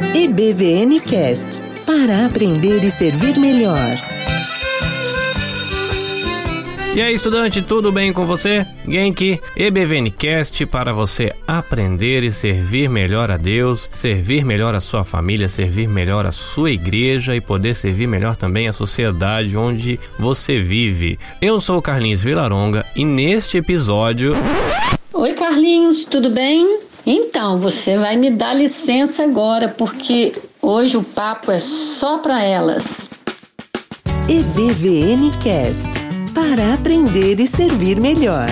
EBVN Cast para aprender e servir melhor. E aí, estudante, tudo bem com você? Genki, EBVNcast para você aprender e servir melhor a Deus, servir melhor a sua família, servir melhor a sua igreja e poder servir melhor também a sociedade onde você vive. Eu sou o Carlinhos Vilaronga e neste episódio. Oi, Carlinhos, tudo bem? Então, você vai me dar licença agora, porque hoje o papo é só para elas. EBVNcast para aprender e servir melhor.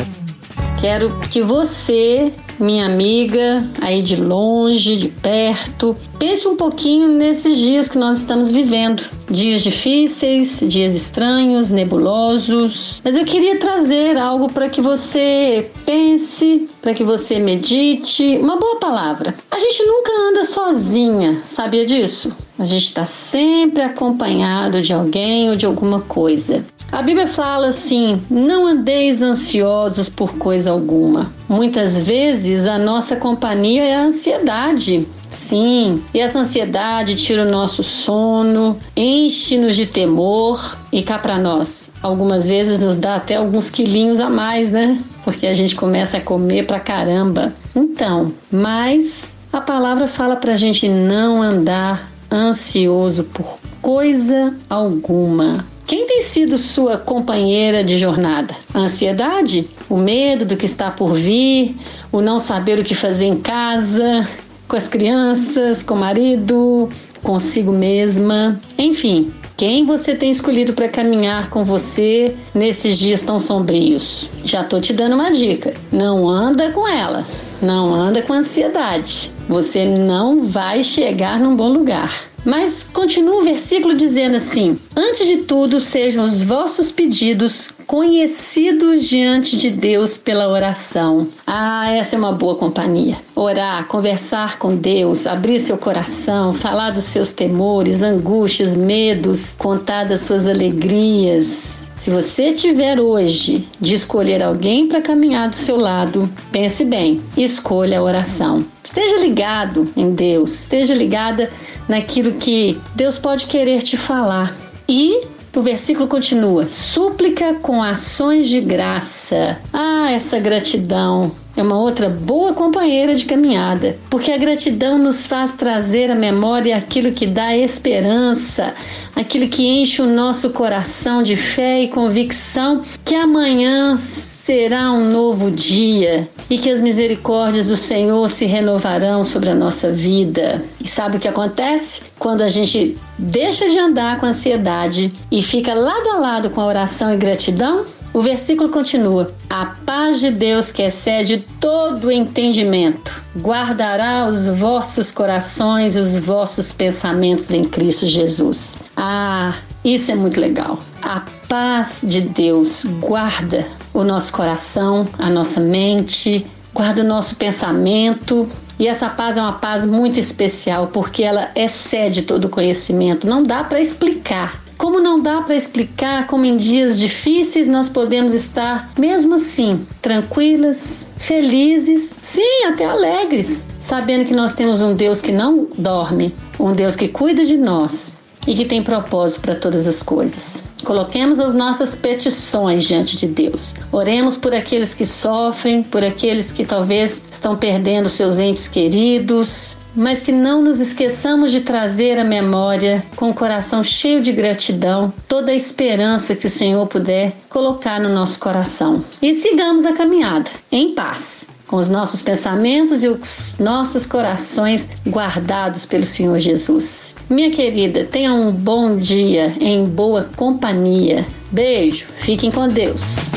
Quero que você, minha amiga, aí de longe, de perto, pense um pouquinho nesses dias que nós estamos vivendo. Dias difíceis, dias estranhos, nebulosos. Mas eu queria trazer algo para que você pense, para que você medite. Uma boa palavra. A gente nunca anda sozinha, sabia disso? A gente está sempre acompanhado de alguém ou de alguma coisa. A Bíblia fala assim: não andeis ansiosos por coisa alguma. Muitas vezes a nossa companhia é a ansiedade. Sim, e essa ansiedade tira o nosso sono, enche-nos de temor e cá para nós. Algumas vezes nos dá até alguns quilinhos a mais, né? Porque a gente começa a comer pra caramba. Então, mas a palavra fala pra gente não andar ansioso por coisa alguma. Quem tem sido sua companheira de jornada? A ansiedade? O medo do que está por vir? O não saber o que fazer em casa? Com as crianças? Com o marido? Consigo mesma? Enfim, quem você tem escolhido para caminhar com você nesses dias tão sombrios? Já tô te dando uma dica. Não anda com ela. Não anda com ansiedade. Você não vai chegar num bom lugar. Mas continua o versículo dizendo assim: Antes de tudo, sejam os vossos pedidos conhecidos diante de Deus pela oração. Ah, essa é uma boa companhia. Orar, conversar com Deus, abrir seu coração, falar dos seus temores, angústias, medos, contar das suas alegrias. Se você tiver hoje de escolher alguém para caminhar do seu lado, pense bem, escolha a oração. Esteja ligado em Deus, esteja ligada naquilo que Deus pode querer te falar. E o versículo continua: súplica com ações de graça. Ah, essa gratidão é uma outra boa companheira de caminhada, porque a gratidão nos faz trazer à memória aquilo que dá esperança, aquilo que enche o nosso coração de fé e convicção que amanhã será um novo dia e que as misericórdias do Senhor se renovarão sobre a nossa vida. E sabe o que acontece? Quando a gente deixa de andar com ansiedade e fica lado a lado com a oração e gratidão, o versículo continua: A paz de Deus, que excede todo entendimento, guardará os vossos corações e os vossos pensamentos em Cristo Jesus. Ah, isso é muito legal. A paz de Deus guarda o nosso coração, a nossa mente, guarda o nosso pensamento. E essa paz é uma paz muito especial porque ela excede todo o conhecimento. Não dá para explicar como não dá para explicar como em dias difíceis nós podemos estar, mesmo assim, tranquilas, felizes, sim, até alegres, sabendo que nós temos um Deus que não dorme, um Deus que cuida de nós e que tem propósito para todas as coisas. Coloquemos as nossas petições diante de Deus. Oremos por aqueles que sofrem, por aqueles que talvez estão perdendo seus entes queridos, mas que não nos esqueçamos de trazer à memória, com o coração cheio de gratidão, toda a esperança que o Senhor puder colocar no nosso coração. E sigamos a caminhada em paz com os nossos pensamentos e os nossos corações guardados pelo Senhor Jesus. Minha querida, tenha um bom dia em boa companhia. Beijo, fiquem com Deus.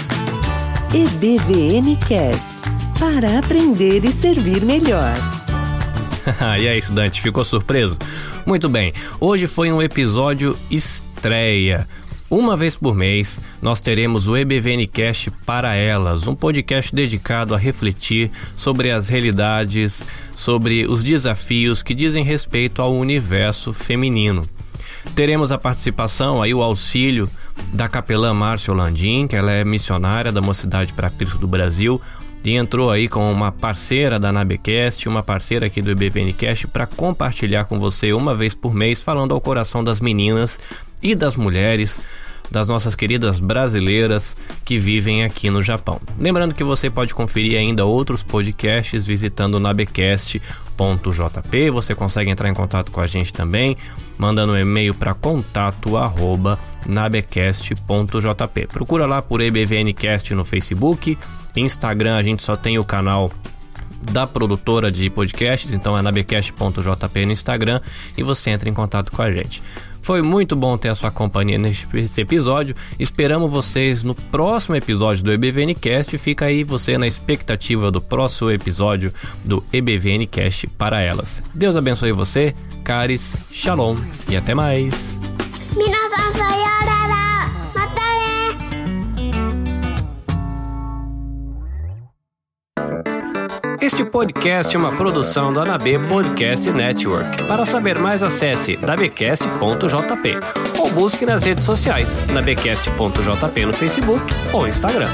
EBVN Cast para aprender e servir melhor. e aí, estudante, ficou surpreso? Muito bem, hoje foi um episódio estreia. Uma vez por mês, nós teremos o EBVNcast para elas, um podcast dedicado a refletir sobre as realidades, sobre os desafios que dizem respeito ao universo feminino. Teremos a participação aí o auxílio da capelã Márcia Landim, que ela é missionária da Mocidade para Cristo do Brasil, e entrou aí com uma parceira da Nabecast, uma parceira aqui do EBVNcast para compartilhar com você uma vez por mês falando ao coração das meninas e das mulheres das nossas queridas brasileiras que vivem aqui no Japão. Lembrando que você pode conferir ainda outros podcasts visitando nabecast.jp. Você consegue entrar em contato com a gente também, mandando um e-mail para contato@nabecast.jp. Procura lá por EBVNcast no Facebook, Instagram a gente só tem o canal da produtora de podcasts, então é nabecast.jp no Instagram e você entra em contato com a gente. Foi muito bom ter a sua companhia nesse episódio. Esperamos vocês no próximo episódio do EBVNcast. Fica aí você na expectativa do próximo episódio do EBVNcast para elas. Deus abençoe você, caris, shalom e até mais. Este podcast é uma produção da AB Podcast Network. Para saber mais, acesse nabcast.jp ou busque nas redes sociais nabcast.jp no Facebook ou Instagram.